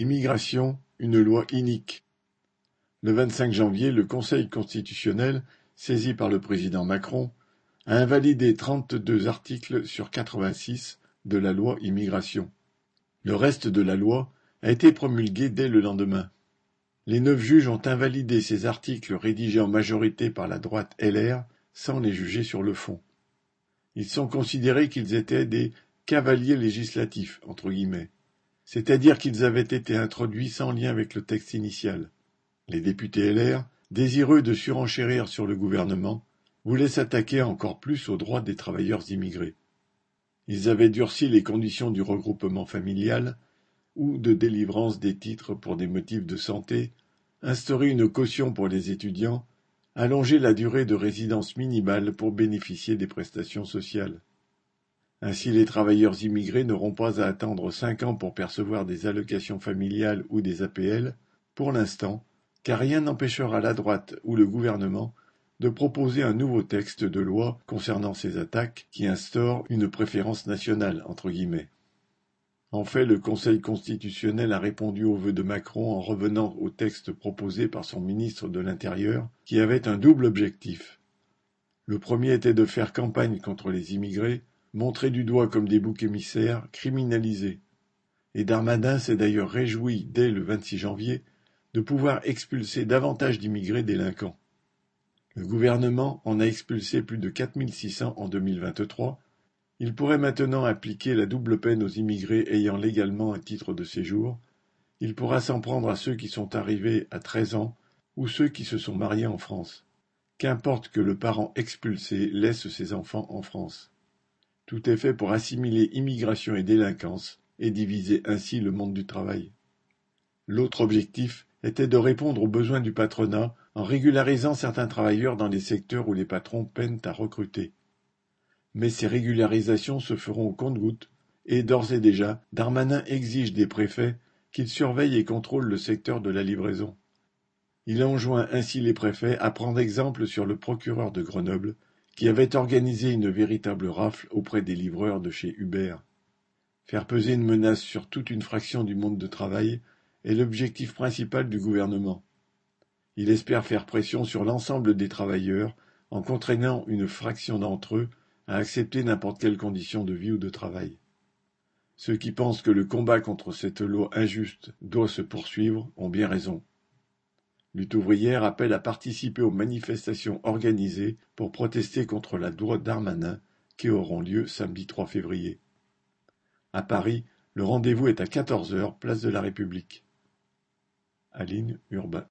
Immigration, une loi inique. Le 25 janvier, le Conseil constitutionnel, saisi par le président Macron, a invalidé 32 articles sur 86 de la loi immigration. Le reste de la loi a été promulgué dès le lendemain. Les neuf juges ont invalidé ces articles rédigés en majorité par la droite LR sans les juger sur le fond. Ils sont considérés qu'ils étaient des cavaliers législatifs, entre guillemets c'est-à-dire qu'ils avaient été introduits sans lien avec le texte initial. Les députés LR, désireux de surenchérir sur le gouvernement, voulaient s'attaquer encore plus aux droits des travailleurs immigrés. Ils avaient durci les conditions du regroupement familial ou de délivrance des titres pour des motifs de santé, instauré une caution pour les étudiants, allongé la durée de résidence minimale pour bénéficier des prestations sociales. Ainsi les travailleurs immigrés n'auront pas à attendre cinq ans pour percevoir des allocations familiales ou des APL, pour l'instant, car rien n'empêchera la droite ou le gouvernement de proposer un nouveau texte de loi concernant ces attaques qui instaure une préférence nationale entre guillemets. En fait, le Conseil constitutionnel a répondu aux vœux de Macron en revenant au texte proposé par son ministre de l'Intérieur, qui avait un double objectif. Le premier était de faire campagne contre les immigrés, montrés du doigt comme des boucs émissaires, criminalisés. Et Darmanin s'est d'ailleurs réjoui, dès le 26 janvier, de pouvoir expulser davantage d'immigrés délinquants. Le gouvernement en a expulsé plus de 4600 en 2023. Il pourrait maintenant appliquer la double peine aux immigrés ayant légalement un titre de séjour. Il pourra s'en prendre à ceux qui sont arrivés à 13 ans ou ceux qui se sont mariés en France. Qu'importe que le parent expulsé laisse ses enfants en France. Tout est fait pour assimiler immigration et délinquance et diviser ainsi le monde du travail. L'autre objectif était de répondre aux besoins du patronat en régularisant certains travailleurs dans les secteurs où les patrons peinent à recruter. Mais ces régularisations se feront au compte-gouttes et d'ores et déjà, Darmanin exige des préfets qu'ils surveillent et contrôlent le secteur de la livraison. Il enjoint ainsi les préfets à prendre exemple sur le procureur de Grenoble qui avait organisé une véritable rafle auprès des livreurs de chez Uber. Faire peser une menace sur toute une fraction du monde de travail est l'objectif principal du gouvernement. Il espère faire pression sur l'ensemble des travailleurs en contraignant une fraction d'entre eux à accepter n'importe quelle condition de vie ou de travail. Ceux qui pensent que le combat contre cette loi injuste doit se poursuivre ont bien raison. Lutte ouvrière appelle à participer aux manifestations organisées pour protester contre la loi Darmanin qui auront lieu samedi 3 février. À Paris, le rendez-vous est à 14 heures, place de la République. Aline Urbain.